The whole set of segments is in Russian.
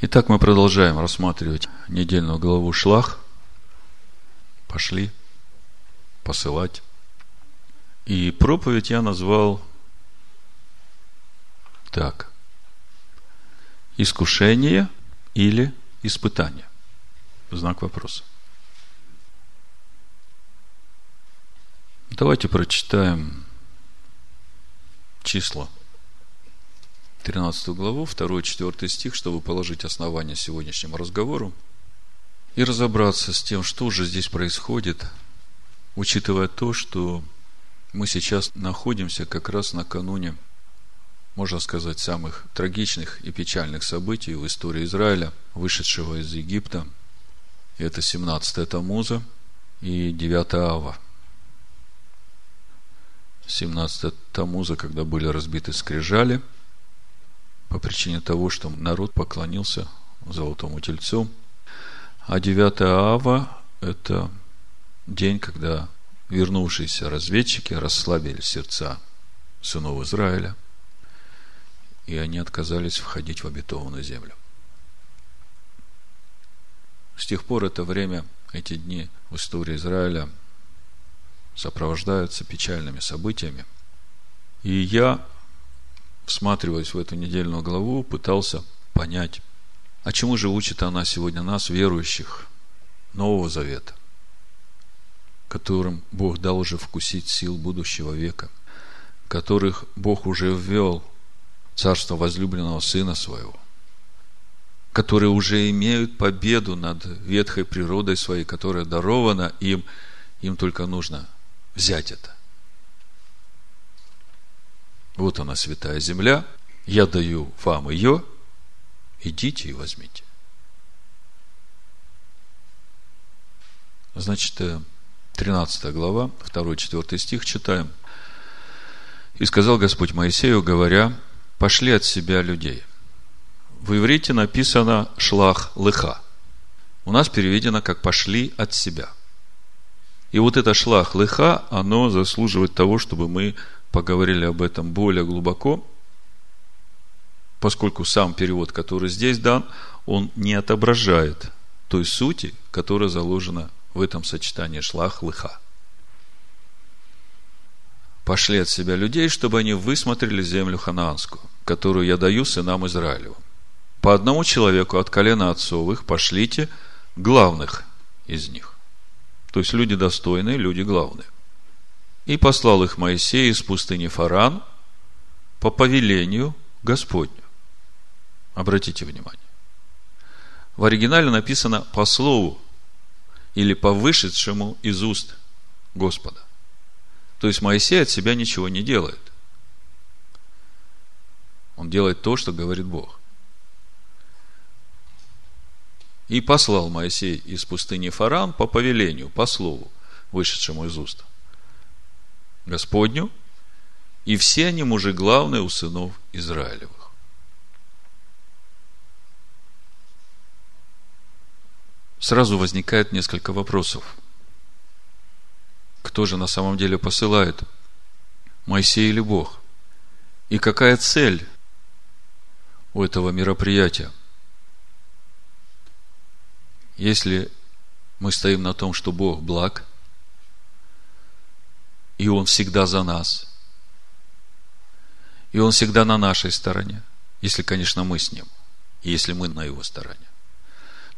Итак, мы продолжаем рассматривать недельную главу Шлах. Пошли посылать. И проповедь я назвал так. Искушение или испытание? Знак вопроса. Давайте прочитаем числа 13 главу, 2-4 стих, чтобы положить основание сегодняшнему разговору и разобраться с тем, что же здесь происходит, учитывая то, что мы сейчас находимся как раз накануне, можно сказать, самых трагичных и печальных событий в истории Израиля, вышедшего из Египта. Это 17 Тамуза и 9 Ава. 17 Тамуза, когда были разбиты скрижали, по причине того, что народ поклонился золотому тельцу. А 9 Ава – это день, когда вернувшиеся разведчики расслабили сердца сынов Израиля, и они отказались входить в обетованную землю. С тех пор это время, эти дни в истории Израиля – сопровождаются печальными событиями. И я, всматриваясь в эту недельную главу, пытался понять, а чему же учит она сегодня нас, верующих Нового Завета, которым Бог дал уже вкусить сил будущего века, которых Бог уже ввел царство возлюбленного Сына Своего, которые уже имеют победу над ветхой природой своей, которая дарована им, им только нужно взять это. Вот она, святая земля. Я даю вам ее. Идите и возьмите. Значит, 13 глава, 2-4 стих читаем. «И сказал Господь Моисею, говоря, пошли от себя людей». В иврите написано «шлах лыха». У нас переведено как «пошли от себя». И вот это шлах лыха, оно заслуживает того, чтобы мы поговорили об этом более глубоко, поскольку сам перевод, который здесь дан, он не отображает той сути, которая заложена в этом сочетании шлах лыха. Пошли от себя людей, чтобы они высмотрели землю ханаанскую, которую я даю сынам Израилевым. По одному человеку от колена отцовых пошлите главных из них. То есть люди достойные, люди главные. И послал их Моисей из пустыни Фаран по повелению Господню. Обратите внимание. В оригинале написано по слову или по вышедшему из уст Господа. То есть Моисей от себя ничего не делает. Он делает то, что говорит Бог. И послал Моисей из пустыни Фаран по повелению, по слову, вышедшему из уст Господню, и все они мужи главные у сынов Израилевых. Сразу возникает несколько вопросов. Кто же на самом деле посылает? Моисей или Бог? И какая цель у этого мероприятия – если мы стоим на том, что Бог благ, и Он всегда за нас, и Он всегда на нашей стороне, если, конечно, мы с Ним, и если мы на Его стороне,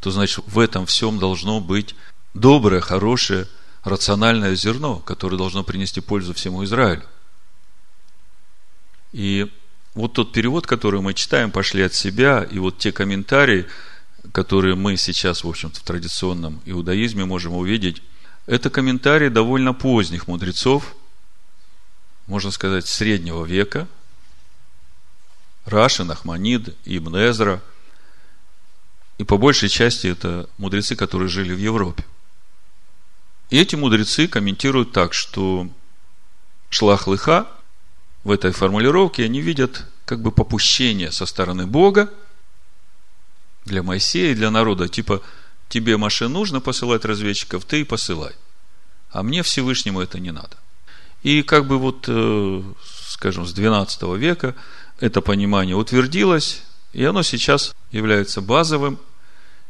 то значит в этом всем должно быть доброе, хорошее, рациональное зерно, которое должно принести пользу всему Израилю. И вот тот перевод, который мы читаем, пошли от себя, и вот те комментарии, которые мы сейчас, в общем-то, в традиционном иудаизме можем увидеть, это комментарии довольно поздних мудрецов, можно сказать, среднего века, Раши, Нахманид, Ибн Эзра, и по большей части это мудрецы, которые жили в Европе. И эти мудрецы комментируют так, что шлах лыха в этой формулировке они видят как бы попущение со стороны Бога – для Моисея и для народа, типа, тебе, Маше, нужно посылать разведчиков, ты и посылай. А мне Всевышнему это не надо. И как бы вот, э, скажем, с 12 века это понимание утвердилось, И оно сейчас является базовым,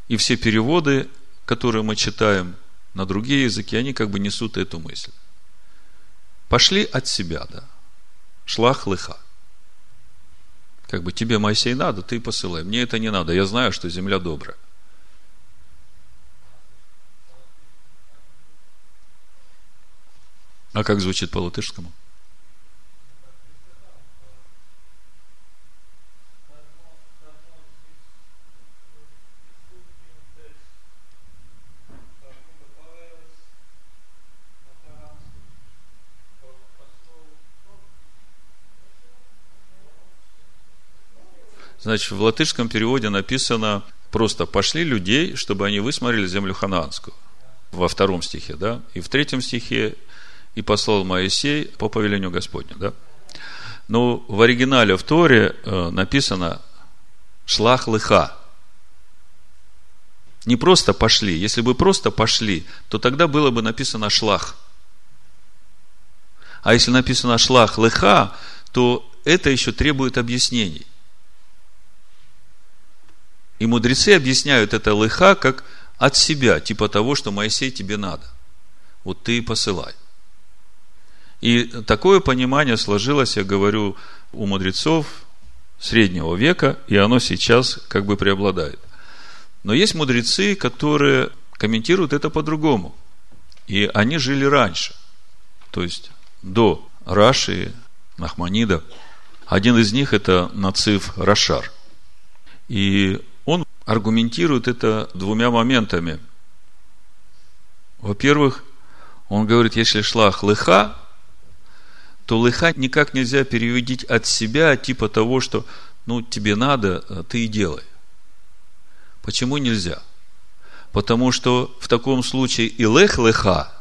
и все переводы, которые мы читаем на другие языки, они как бы несут эту мысль. Пошли от себя, да. Шлах лыха. Как бы тебе, Моисей, надо, ты посылай. Мне это не надо. Я знаю, что земля добрая. А как звучит по латышскому? Значит, в латышском переводе написано просто «пошли людей, чтобы они высмотрели землю ханаанскую». Во втором стихе, да? И в третьем стихе «и послал Моисей по повелению Господню», да? Но в оригинале в Торе э, написано «шлах лыха». Не просто пошли. Если бы просто пошли, то тогда было бы написано «шлах». А если написано «шлах лыха», то это еще требует объяснений – и мудрецы объясняют это лыха как от себя, типа того, что Моисей тебе надо. Вот ты и посылай. И такое понимание сложилось, я говорю, у мудрецов среднего века, и оно сейчас как бы преобладает. Но есть мудрецы, которые комментируют это по-другому. И они жили раньше. То есть до Раши, Нахманида. Один из них это Нацив Рашар. И аргументирует это двумя моментами. Во-первых, он говорит, если шла лыха, то лыха никак нельзя переводить от себя, типа того, что ну, тебе надо, а ты и делай. Почему нельзя? Потому что в таком случае и лех лыха,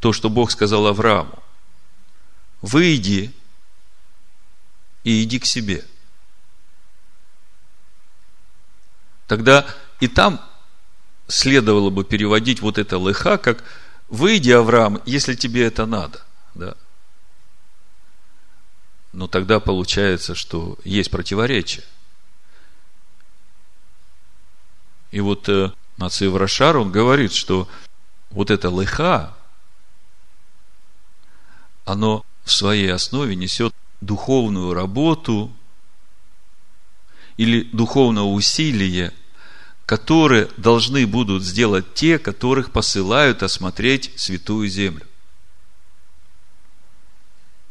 то, что Бог сказал Аврааму, выйди и иди к себе – тогда и там следовало бы переводить вот это лыха, как «Выйди, Авраам, если тебе это надо». Да. Но тогда получается, что есть противоречие. И вот э, Нацив Рашар, он говорит, что вот это лыха, оно в своей основе несет духовную работу или духовное усилие, которые должны будут сделать те, которых посылают осмотреть святую землю.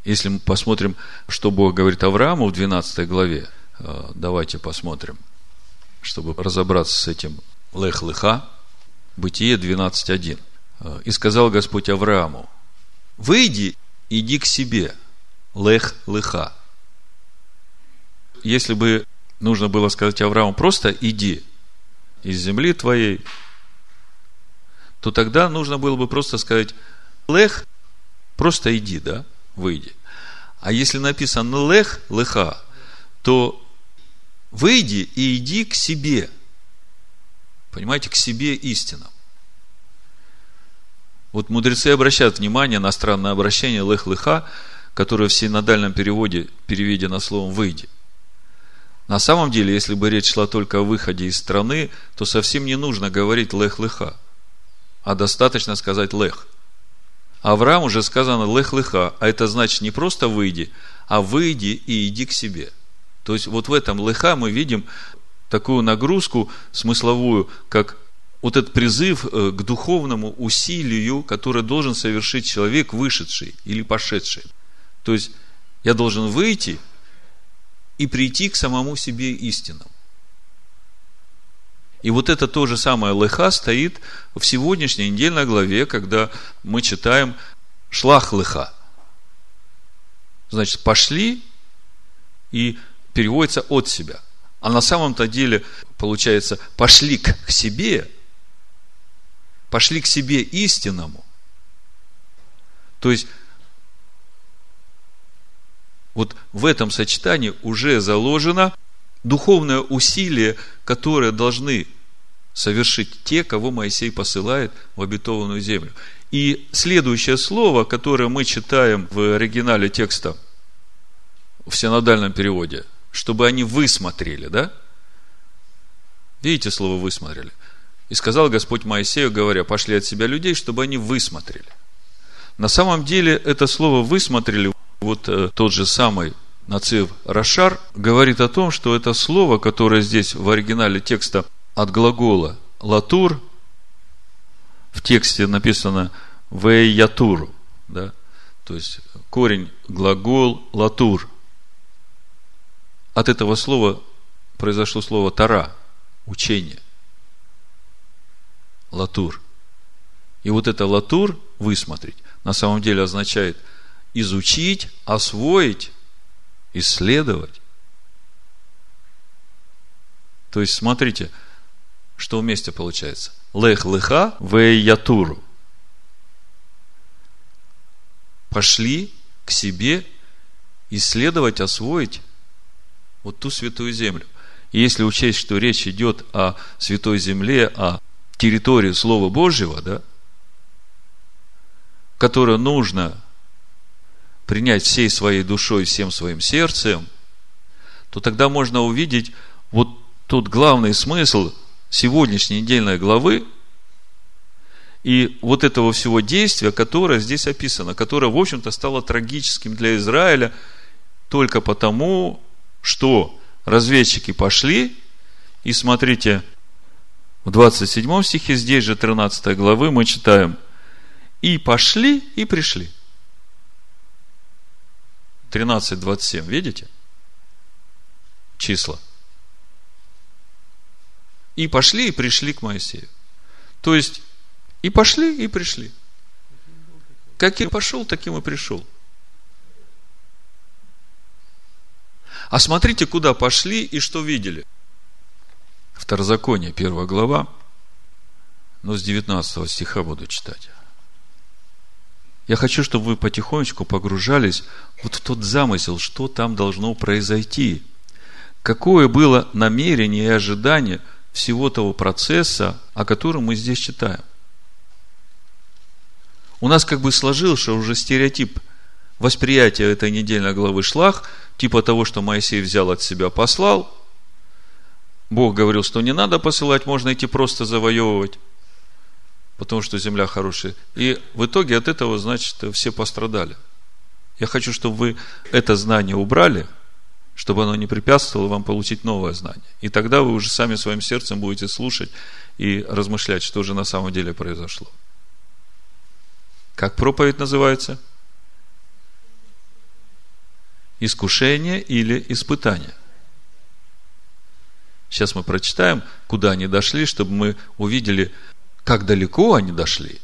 Если мы посмотрим, что Бог говорит Аврааму в 12 главе, э, давайте посмотрим, чтобы разобраться с этим лех-лыха, Бытие 12.1. Э, «И сказал Господь Аврааму, выйди, иди к себе, лех-лыха». Если бы нужно было сказать Аврааму, просто иди из земли твоей, то тогда нужно было бы просто сказать, лех, просто иди, да, выйди. А если написано лех, леха, то выйди и иди к себе. Понимаете, к себе истинам. Вот мудрецы обращают внимание на странное обращение лех-леха, которое в синодальном переводе переведено словом «выйди». На самом деле, если бы речь шла только о выходе из страны, то совсем не нужно говорить лех-леха, а достаточно сказать лех. Авраам уже сказано лех-леха, а это значит не просто выйди, а выйди и иди к себе. То есть вот в этом леха мы видим такую нагрузку смысловую, как вот этот призыв э, к духовному усилию, которое должен совершить человек, вышедший или пошедший. То есть я должен выйти – и прийти к самому себе истинам. И вот это то же самое лыха стоит в сегодняшней недельной главе, когда мы читаем шлах лыха. Значит, пошли и переводится от себя. А на самом-то деле, получается, пошли к себе, пошли к себе истинному. То есть, вот в этом сочетании уже заложено духовное усилие, которое должны совершить те, кого Моисей посылает в обетованную землю. И следующее слово, которое мы читаем в оригинале текста, в синодальном переводе, чтобы они высмотрели, да? Видите слово «высмотрели»? И сказал Господь Моисею, говоря, пошли от себя людей, чтобы они высмотрели. На самом деле, это слово «высмотрели», вот э, тот же самый Нацив Рашар говорит о том, что это слово, которое здесь в оригинале текста от глагола «латур», в тексте написано «вейятуру», да? то есть корень глагол «латур». От этого слова произошло слово «тара», учение. Латур. И вот это латур, высмотреть, на самом деле означает изучить, освоить, исследовать. То есть, смотрите, что вместе получается. Лех леха ятуру. Пошли к себе исследовать, освоить вот ту святую землю. И если учесть, что речь идет о святой земле, о территории Слова Божьего, да, которую нужно принять всей своей душой, всем своим сердцем, то тогда можно увидеть вот тот главный смысл сегодняшней недельной главы и вот этого всего действия, которое здесь описано, которое, в общем-то, стало трагическим для Израиля только потому, что разведчики пошли, и смотрите, в 27 стихе, здесь же 13 главы, мы читаем, и пошли, и пришли. 13.27, видите? Числа. И пошли, и пришли к Моисею. То есть, и пошли, и пришли. Как и пошел, таким и пришел. А смотрите, куда пошли и что видели. Второзаконие, первая глава, но с 19 стиха буду читать. Я хочу, чтобы вы потихонечку погружались вот в тот замысел, что там должно произойти. Какое было намерение и ожидание всего того процесса, о котором мы здесь читаем. У нас как бы сложился уже стереотип восприятия этой недельной главы Шлах, типа того, что Моисей взял от себя, послал. Бог говорил, что не надо посылать, можно идти просто завоевывать потому что земля хорошая. И в итоге от этого, значит, все пострадали. Я хочу, чтобы вы это знание убрали, чтобы оно не препятствовало вам получить новое знание. И тогда вы уже сами своим сердцем будете слушать и размышлять, что же на самом деле произошло. Как проповедь называется? Искушение или испытание. Сейчас мы прочитаем, куда они дошли, чтобы мы увидели как далеко они дошли.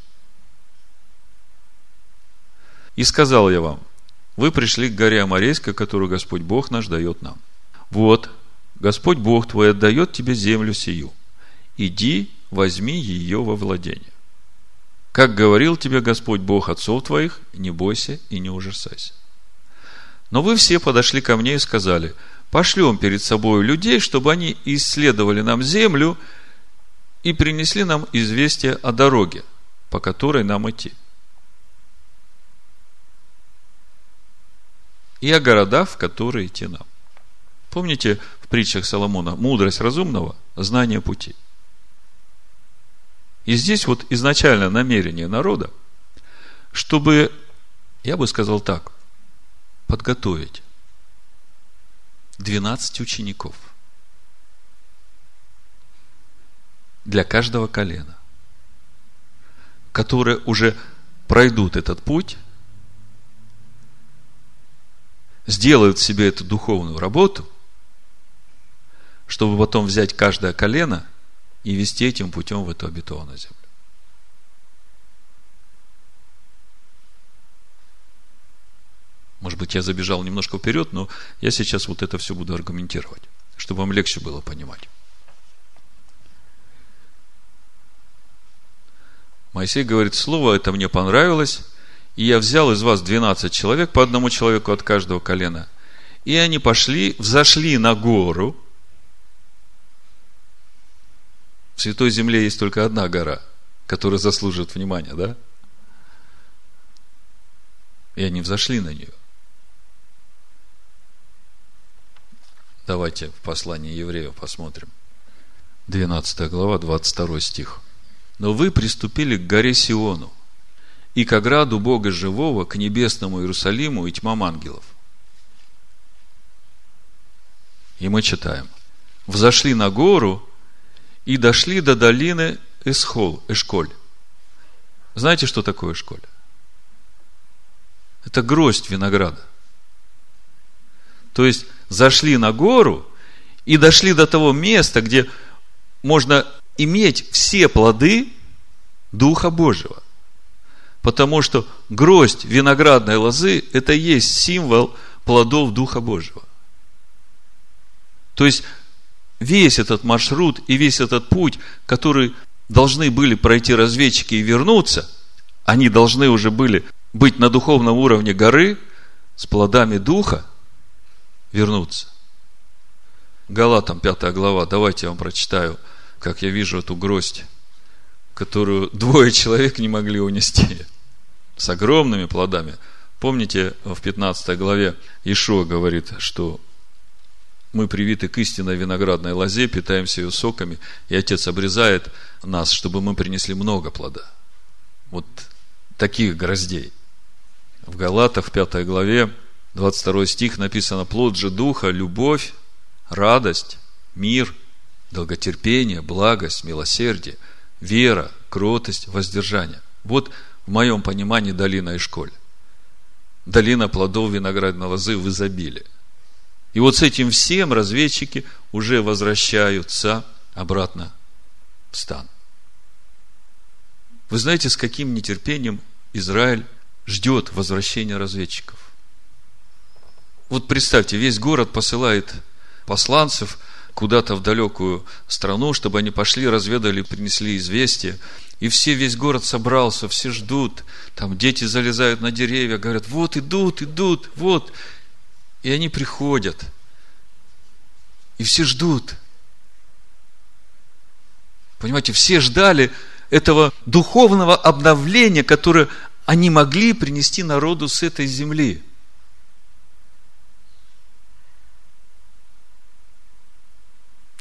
И сказал я вам, вы пришли к горе Амарейской, которую Господь Бог наш дает нам. Вот, Господь Бог твой отдает тебе землю сию. Иди, возьми ее во владение. Как говорил тебе Господь Бог отцов твоих, не бойся и не ужасайся. Но вы все подошли ко мне и сказали, пошлем перед собой людей, чтобы они исследовали нам землю и принесли нам известие о дороге, по которой нам идти. И о городах, в которые идти нам. Помните в притчах Соломона мудрость разумного, знание пути. И здесь вот изначально намерение народа, чтобы, я бы сказал так, подготовить 12 учеников – для каждого колена, которые уже пройдут этот путь, сделают себе эту духовную работу, чтобы потом взять каждое колено и вести этим путем в эту обетованную землю. Может быть, я забежал немножко вперед, но я сейчас вот это все буду аргументировать, чтобы вам легче было понимать. Моисей говорит, слово это мне понравилось, и я взял из вас 12 человек, по одному человеку от каждого колена. И они пошли, взошли на гору. В Святой Земле есть только одна гора, которая заслуживает внимания, да? И они взошли на нее. Давайте в послании евреев посмотрим. 12 глава, 22 стих. «Но вы приступили к горе Сиону, и к ограду Бога Живого, к небесному Иерусалиму и тьмам ангелов». И мы читаем. «Взошли на гору и дошли до долины Эсхол, Эшколь». Знаете, что такое Эшколь? Это гроздь винограда. То есть, зашли на гору и дошли до того места, где можно иметь все плоды Духа Божьего. Потому что гроздь виноградной лозы – это и есть символ плодов Духа Божьего. То есть, весь этот маршрут и весь этот путь, который должны были пройти разведчики и вернуться, они должны уже были быть на духовном уровне горы с плодами Духа, вернуться. Галатам 5 глава, давайте я вам прочитаю, как я вижу эту гроздь, которую двое человек не могли унести, с огромными плодами. Помните, в 15 главе Ишуа говорит, что мы привиты к истинной виноградной лозе, питаемся ее соками, и Отец обрезает нас, чтобы мы принесли много плода. Вот таких гроздей. В Галатах, в 5 главе, 22 стих написано, плод же Духа, любовь, радость, мир, долготерпение, благость, милосердие, вера, кротость, воздержание. Вот в моем понимании долина и школе. Долина плодов виноградной лозы в изобилии. И вот с этим всем разведчики уже возвращаются обратно в стан. Вы знаете, с каким нетерпением Израиль ждет возвращения разведчиков. Вот представьте, весь город посылает посланцев куда-то в далекую страну, чтобы они пошли, разведали, принесли известие. И все, весь город собрался, все ждут. Там дети залезают на деревья, говорят, вот идут, идут, вот. И они приходят. И все ждут. Понимаете, все ждали этого духовного обновления, которое они могли принести народу с этой земли.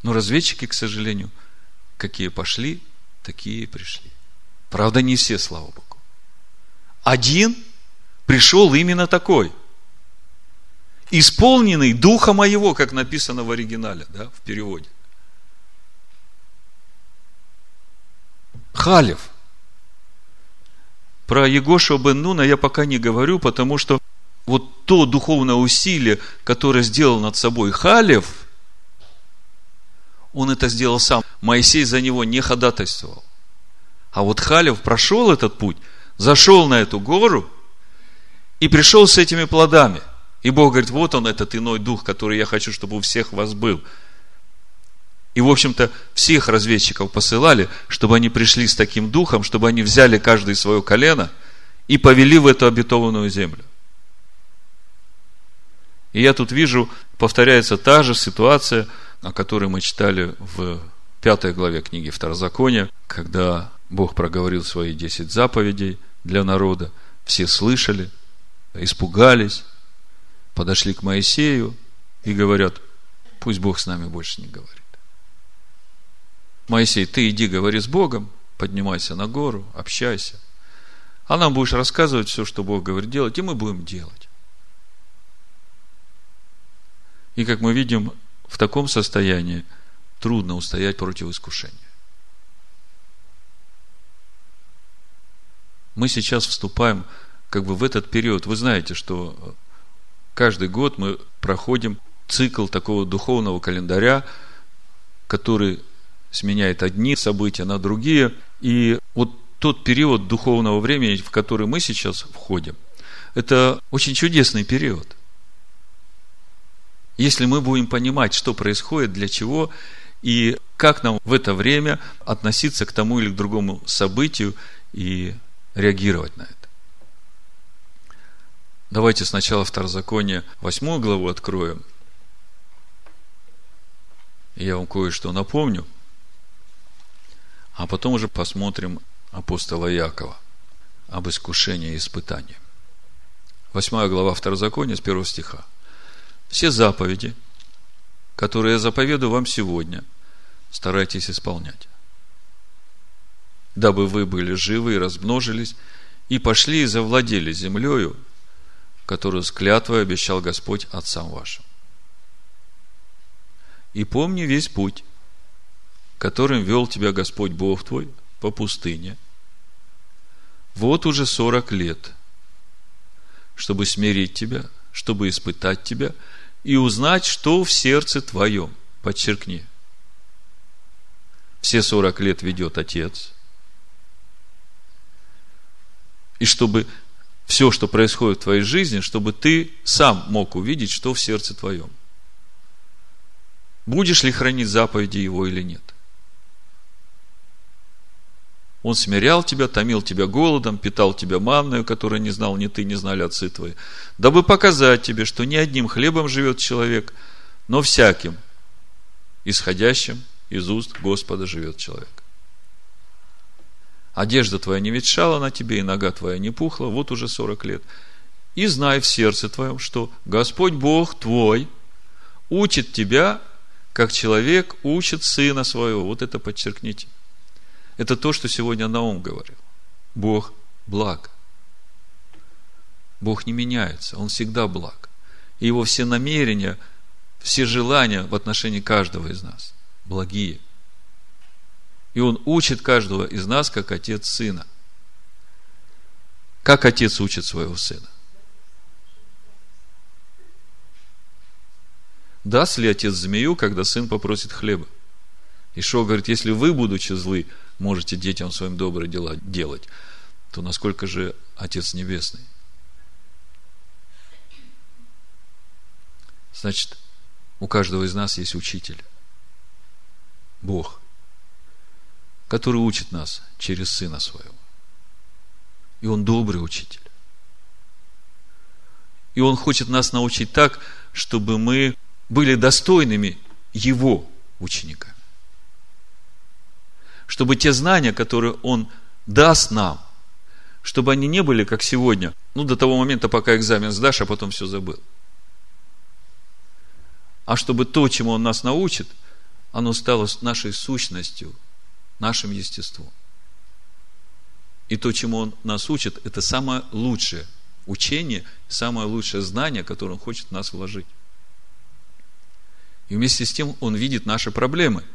Но разведчики, к сожалению, какие пошли, такие пришли. Правда, не все, слава Богу. Один пришел именно такой. Исполненный Духа Моего, как написано в оригинале, да, в переводе. Халев. Про Егоша бен Нуна я пока не говорю, потому что вот то духовное усилие, которое сделал над собой Халев, он это сделал сам. Моисей за него не ходатайствовал. А вот Халев прошел этот путь, зашел на эту гору и пришел с этими плодами. И Бог говорит, вот он, этот иной дух, который я хочу, чтобы у всех вас был – и, в общем-то, всех разведчиков посылали, чтобы они пришли с таким духом, чтобы они взяли каждое свое колено и повели в эту обетованную землю. И я тут вижу, повторяется та же ситуация, о которой мы читали в пятой главе книги Второзакония, когда Бог проговорил свои десять заповедей для народа. Все слышали, испугались, подошли к Моисею и говорят, пусть Бог с нами больше не говорит. Моисей, ты иди, говори с Богом, поднимайся на гору, общайся. А нам будешь рассказывать все, что Бог говорит делать, и мы будем делать. И как мы видим, в таком состоянии трудно устоять против искушения. Мы сейчас вступаем как бы в этот период. Вы знаете, что каждый год мы проходим цикл такого духовного календаря, который сменяет одни события на другие. И вот тот период духовного времени, в который мы сейчас входим, это очень чудесный период. Если мы будем понимать, что происходит, для чего, и как нам в это время относиться к тому или к другому событию и реагировать на это. Давайте сначала Второзаконие, восьмую главу откроем. Я вам кое-что напомню – а потом уже посмотрим апостола Якова об искушении и испытании. Восьмая глава Второзакония с первого стиха. Все заповеди, которые я заповедую вам сегодня, старайтесь исполнять. Дабы вы были живы и размножились, и пошли и завладели землею, которую с клятвой обещал Господь отцам вашим. И помни весь путь, которым вел тебя Господь Бог твой по пустыне. Вот уже сорок лет, чтобы смирить тебя, чтобы испытать тебя и узнать, что в сердце твоем. Подчеркни. Все сорок лет ведет Отец. И чтобы все, что происходит в твоей жизни, чтобы ты сам мог увидеть, что в сердце твоем. Будешь ли хранить заповеди Его или нет? Он смирял тебя, томил тебя голодом, питал тебя манною, которую не знал ни ты, не знали отцы твои, дабы показать тебе, что не одним хлебом живет человек, но всяким, исходящим из уст Господа живет человек. Одежда твоя не ветшала на тебе, и нога твоя не пухла, вот уже сорок лет. И знай в сердце твоем, что Господь Бог твой учит тебя, как человек учит сына своего. Вот это подчеркните – это то, что сегодня Наум говорил. Бог благ. Бог не меняется, Он всегда благ. И Его все намерения, все желания в отношении каждого из нас благие. И Он учит каждого из нас, как отец сына. Как отец учит своего сына? Даст ли отец змею, когда сын попросит хлеба? Ишо говорит, если вы, будучи злы, можете детям своим добрые дела делать, то насколько же Отец Небесный? Значит, у каждого из нас есть учитель. Бог, который учит нас через Сына Своего. И Он добрый учитель. И Он хочет нас научить так, чтобы мы были достойными Его учениками чтобы те знания, которые Он даст нам, чтобы они не были, как сегодня, ну, до того момента, пока экзамен сдашь, а потом все забыл. А чтобы то, чему Он нас научит, оно стало нашей сущностью, нашим естеством. И то, чему Он нас учит, это самое лучшее учение, самое лучшее знание, которое Он хочет в нас вложить. И вместе с тем Он видит наши проблемы –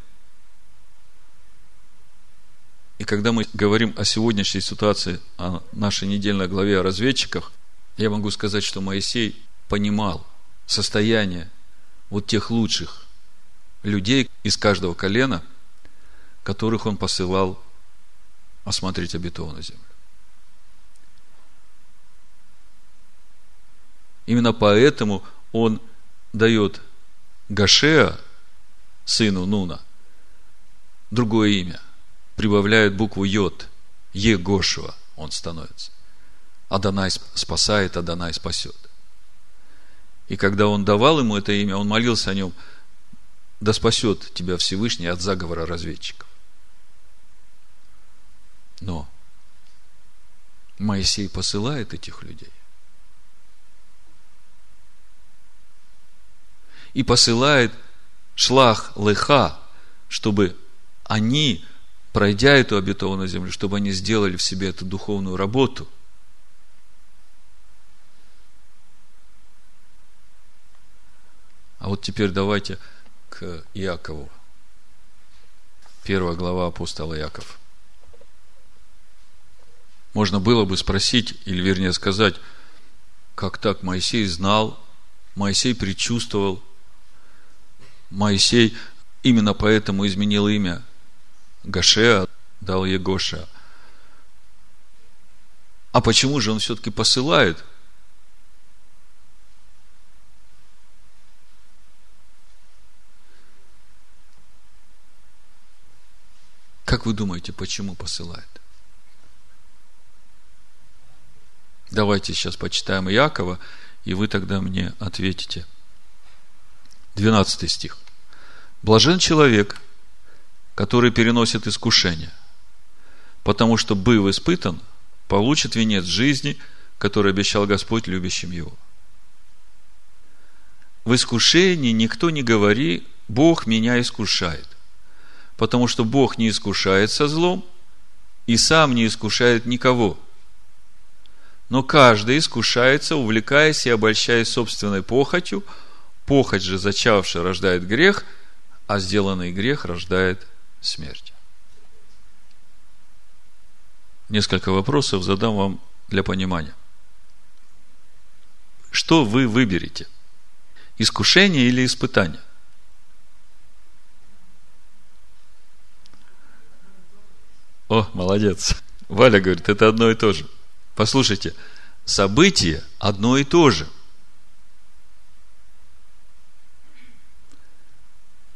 и когда мы говорим о сегодняшней ситуации, о нашей недельной главе о разведчиках, я могу сказать, что Моисей понимал состояние вот тех лучших людей из каждого колена, которых он посылал осмотреть обетованную землю. Именно поэтому он дает Гашеа, сыну Нуна, другое имя прибавляют букву Йод. Егошуа он становится. Адонай спасает, Адонай спасет. И когда он давал ему это имя, он молился о нем, да спасет тебя Всевышний от заговора разведчиков. Но Моисей посылает этих людей. И посылает шлах леха, чтобы они пройдя эту обетованную землю, чтобы они сделали в себе эту духовную работу. А вот теперь давайте к Иакову. Первая глава апостола Яков. Можно было бы спросить, или вернее сказать, как так Моисей знал, Моисей предчувствовал, Моисей именно поэтому изменил имя Гашеа дал Егоша. А почему же он все-таки посылает? Как вы думаете, почему посылает? Давайте сейчас почитаем Иакова, и вы тогда мне ответите. 12 стих. Блажен человек, который переносит искушение. Потому что, быв испытан, получит венец жизни, который обещал Господь любящим его. в искушении никто не говори, Бог меня искушает. Потому что Бог не искушает со злом и сам не искушает никого. Но каждый искушается, увлекаясь и обольщаясь собственной похотью. Похоть же, зачавшая, рождает грех, а сделанный грех рождает смерть. Несколько вопросов задам вам для понимания. Что вы выберете – Искушение или испытание? О, молодец. Валя говорит, это одно и то же. Послушайте, событие одно и то же.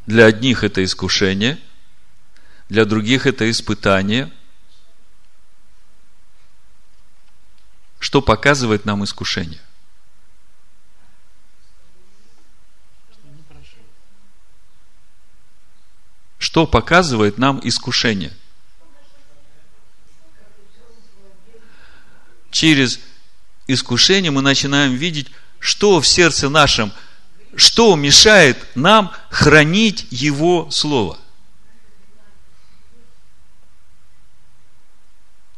Для одних это искушение, для других это испытание. Что показывает нам искушение? Что показывает нам искушение? Через искушение мы начинаем видеть, что в сердце нашем, что мешает нам хранить Его Слово.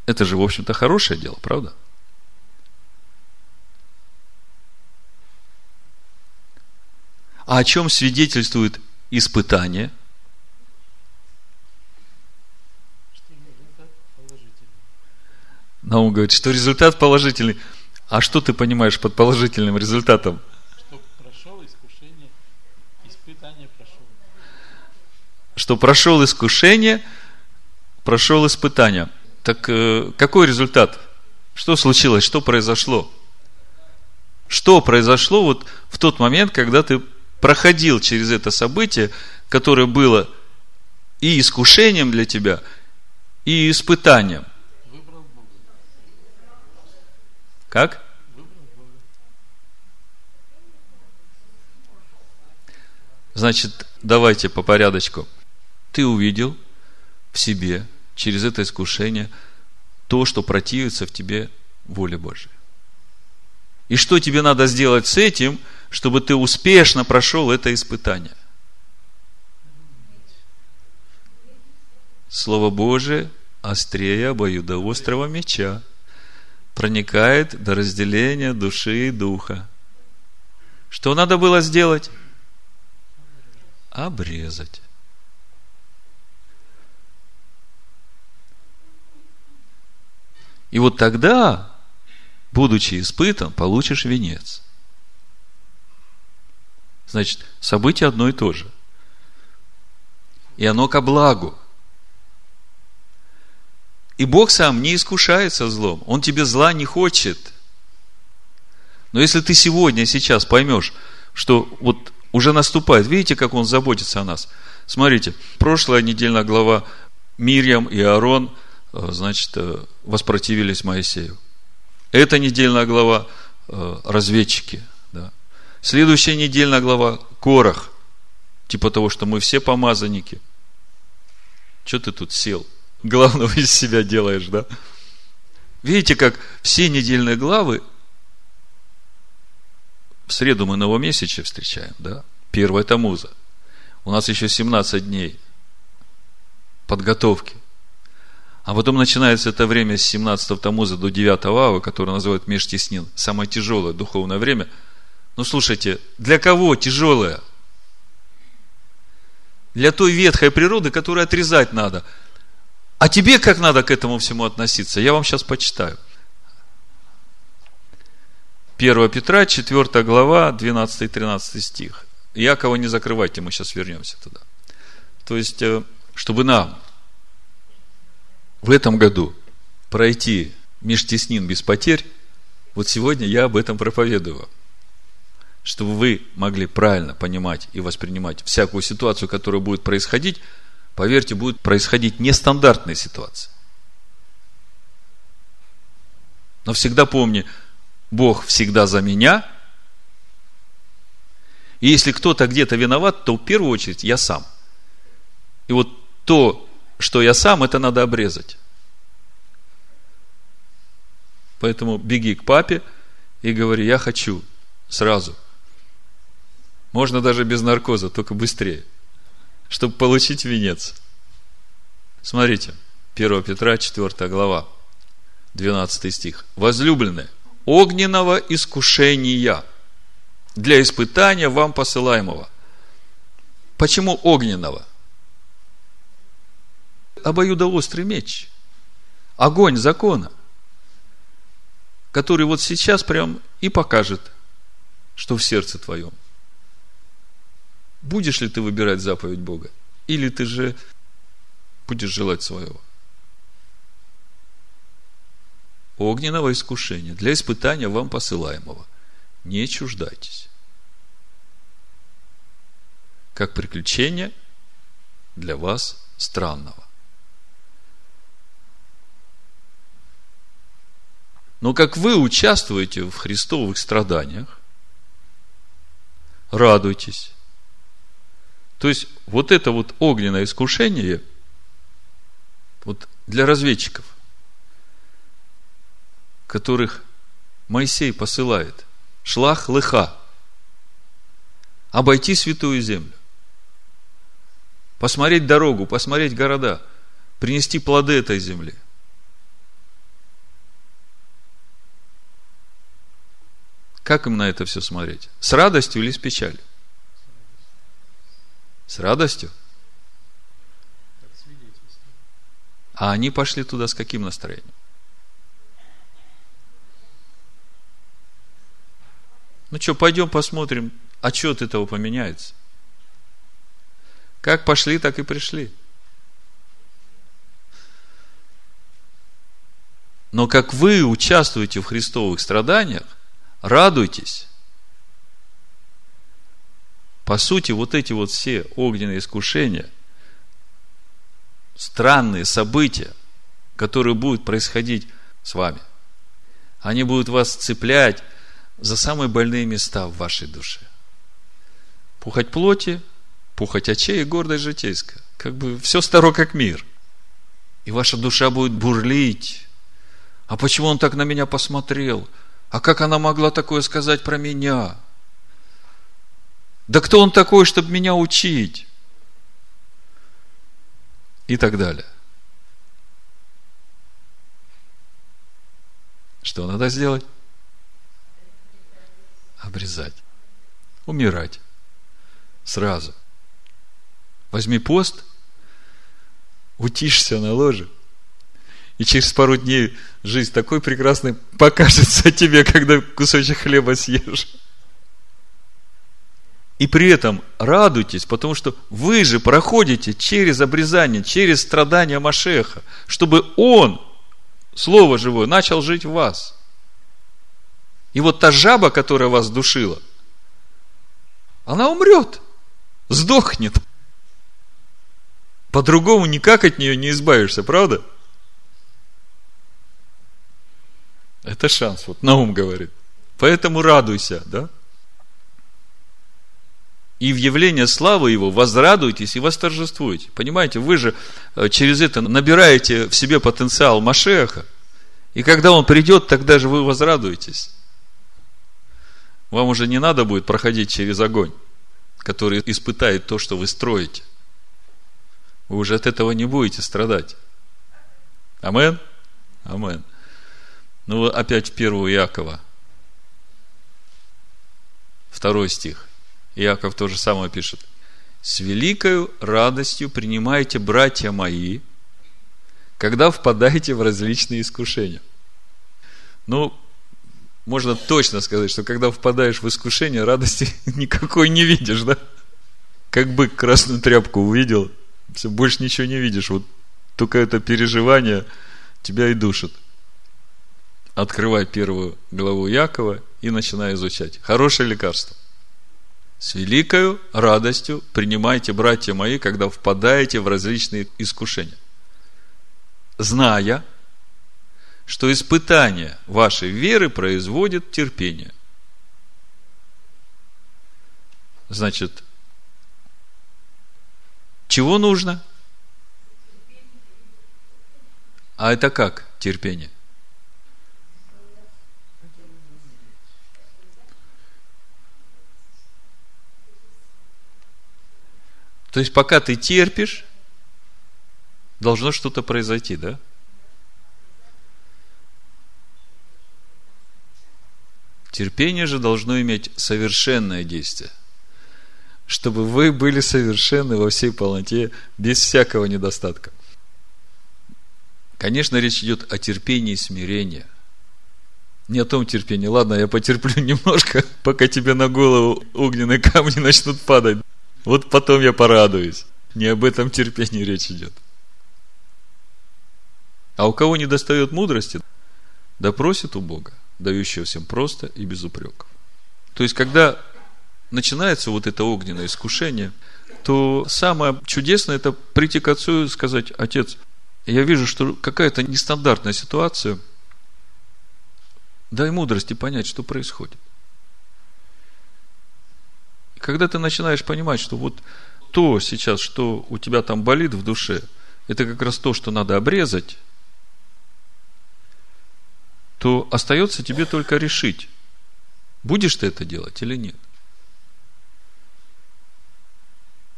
Это же, в общем-то, хорошее дело, правда? А о чем свидетельствует испытание – Наум говорит, что результат положительный. А что ты понимаешь под положительным результатом? Что прошел искушение, испытание прошел. Что прошел искушение, прошел испытание. Так э, какой результат? Что случилось? Что произошло? Что произошло вот в тот момент, когда ты проходил через это событие, которое было и искушением для тебя, и испытанием? Как? Значит, давайте по порядочку. Ты увидел в себе через это искушение то, что противится в тебе воле Божьей. И что тебе надо сделать с этим, чтобы ты успешно прошел это испытание? Слово Божие острее обоюдоострого меча проникает до разделения души и духа. Что надо было сделать? Обрезать. И вот тогда, будучи испытан, получишь венец. Значит, событие одно и то же. И оно ко благу. И Бог сам не искушается злом. Он тебе зла не хочет. Но если ты сегодня, сейчас поймешь, что вот уже наступает, видите, как Он заботится о нас. Смотрите, прошлая недельная глава Мирьям и Аарон, значит, э, воспротивились Моисею. Эта недельная глава э, разведчики. Да. Следующая недельная глава Корах. Типа того, что мы все помазанники. Что ты тут сел? главного из себя делаешь, да? Видите, как все недельные главы в среду мы новомесяче встречаем, да? Первая Тамуза. У нас еще 17 дней подготовки. А потом начинается это время с 17 Тамуза до 9 Ава, которое называют Межтеснин. Самое тяжелое духовное время. Ну, слушайте, для кого тяжелое? Для той ветхой природы, которую отрезать надо – а тебе как надо к этому всему относиться? Я вам сейчас почитаю. 1 Петра, 4 глава, 12-13 стих. Якова не закрывайте, мы сейчас вернемся туда. То есть, э, чтобы нам в этом году пройти межтеснин без потерь, вот сегодня я об этом проповедую. Чтобы вы могли правильно понимать и воспринимать всякую ситуацию, которая будет происходить, поверьте, будут происходить нестандартные ситуации. Но всегда помни, Бог всегда за меня. И если кто-то где-то виноват, то в первую очередь я сам. И вот то, что я сам, это надо обрезать. Поэтому беги к папе и говори, я хочу сразу Можно даже без наркоза, только быстрее. Чтобы получить венец. Смотрите, 1 Петра, 4 глава, 12 стих. Возлюбленные, огненного искушения для испытания вам посылаемого. Почему огненного? Обоюдоострый меч. Огонь закона, который вот сейчас прям и покажет, что в сердце твоем. Будешь ли ты выбирать заповедь Бога? Или ты же будешь желать своего? Огненного искушения для испытания вам посылаемого. Не чуждайтесь. Как приключение для вас странного. Но как вы участвуете в христовых страданиях, радуйтесь. То есть, вот это вот огненное искушение, вот для разведчиков, которых Моисей посылает, шлах лыха, обойти святую землю, посмотреть дорогу, посмотреть города, принести плоды этой земли. Как им на это все смотреть? С радостью или с печалью? С радостью? А они пошли туда с каким настроением? Ну что, пойдем посмотрим, отчет этого поменяется. Как пошли, так и пришли. Но как вы участвуете в христовых страданиях, радуйтесь. По сути, вот эти вот все огненные искушения, странные события, которые будут происходить с вами, они будут вас цеплять за самые больные места в вашей душе. Пухать плоти, пухать очей и гордость житейская. Как бы все старо, как мир. И ваша душа будет бурлить. А почему он так на меня посмотрел? А как она могла такое сказать про меня? Да кто он такой, чтобы меня учить? И так далее. Что надо сделать? Обрезать. Умирать. Сразу. Возьми пост, утишься на ложе – и через пару дней жизнь такой прекрасной покажется тебе, когда кусочек хлеба съешь. И при этом радуйтесь, потому что вы же проходите через обрезание, через страдания Машеха, чтобы Он, Слово Живое, начал жить в вас. И вот та жаба, которая вас душила, она умрет, сдохнет. По-другому никак от нее не избавишься, правда? Это шанс, вот Наум говорит. Поэтому радуйся, да? И в явление славы Его возрадуйтесь и восторжествуйте. Понимаете, вы же э, через это набираете в себе потенциал Машеха. И когда он придет, тогда же вы возрадуетесь. Вам уже не надо будет проходить через огонь, который испытает то, что вы строите. Вы уже от этого не будете страдать. Амен? Амен. Ну, опять в первую Иакова. Второй стих. Иаков то же самое пишет. С великою радостью принимайте, братья мои, когда впадаете в различные искушения. Ну, можно точно сказать, что когда впадаешь в искушение, радости никакой не видишь, да? Как бы красную тряпку увидел, все, больше ничего не видишь. Вот только это переживание тебя и душит открывай первую главу Якова и начинай изучать. Хорошее лекарство. С великою радостью принимайте, братья мои, когда впадаете в различные искушения. Зная, что испытание вашей веры производит терпение. Значит, чего нужно? А это как терпение? То есть, пока ты терпишь, должно что-то произойти, да? Терпение же должно иметь совершенное действие, чтобы вы были совершенны во всей полноте, без всякого недостатка. Конечно, речь идет о терпении и смирении. Не о том терпении. Ладно, я потерплю немножко, пока тебе на голову огненные камни начнут падать. Вот потом я порадуюсь. Не об этом терпении речь идет. А у кого не достает мудрости, да просит у Бога, дающего всем просто и без упреков. То есть, когда начинается вот это огненное искушение, то самое чудесное это прийти к отцу и сказать, отец, я вижу, что какая-то нестандартная ситуация, дай мудрости понять, что происходит. Когда ты начинаешь понимать, что вот то сейчас, что у тебя там болит в душе, это как раз то, что надо обрезать, то остается тебе только решить, будешь ты это делать или нет.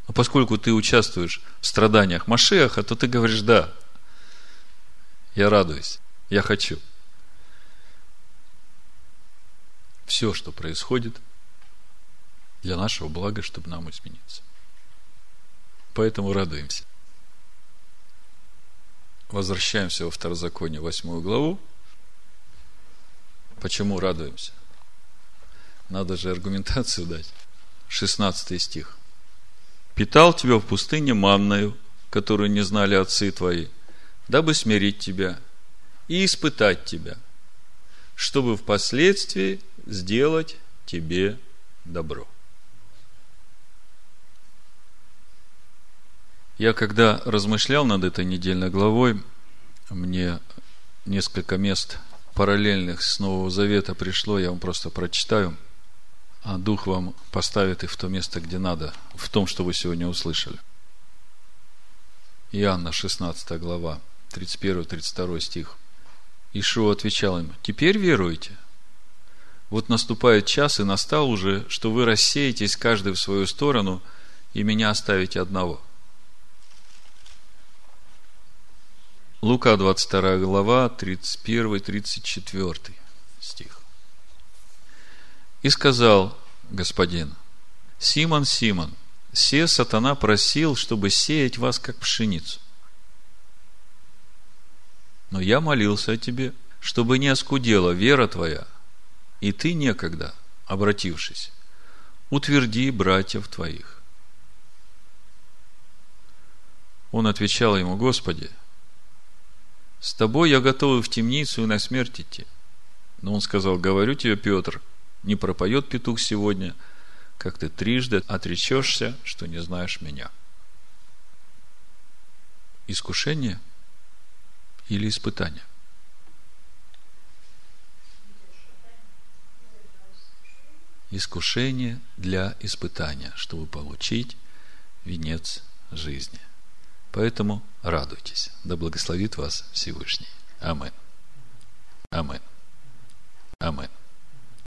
Но поскольку ты участвуешь в страданиях Машеха, то ты говоришь, да, я радуюсь, я хочу. Все, что происходит, для нашего блага, чтобы нам измениться. Поэтому радуемся. Возвращаемся во Второзаконие, восьмую главу. Почему радуемся? Надо же аргументацию дать. 16 стих. «Питал тебя в пустыне манною, которую не знали отцы твои, дабы смирить тебя и испытать тебя, чтобы впоследствии сделать тебе добро». Я когда размышлял над этой недельной главой, мне несколько мест параллельных с Нового Завета пришло, я вам просто прочитаю, а Дух вам поставит их в то место, где надо, в том, что вы сегодня услышали. Иоанна, 16 глава, 31-32 стих. Ишуа отвечал им, теперь веруете? Вот наступает час, и настал уже, что вы рассеетесь каждый в свою сторону, и меня оставите одного – Лука 22 глава, 31-34 стих. И сказал господин, Симон, Симон, се сатана просил, чтобы сеять вас, как пшеницу. Но я молился о тебе, чтобы не оскудела вера твоя, и ты некогда, обратившись, утверди братьев твоих. Он отвечал ему, Господи, с тобой я готов в темницу и на смерть идти. Но он сказал, говорю тебе, Петр, не пропоет петух сегодня, как ты трижды отречешься, что не знаешь меня. Искушение или испытание? Искушение для испытания, чтобы получить венец жизни – Поэтому радуйтесь. Да благословит вас Всевышний. Амин. Амин. Амин.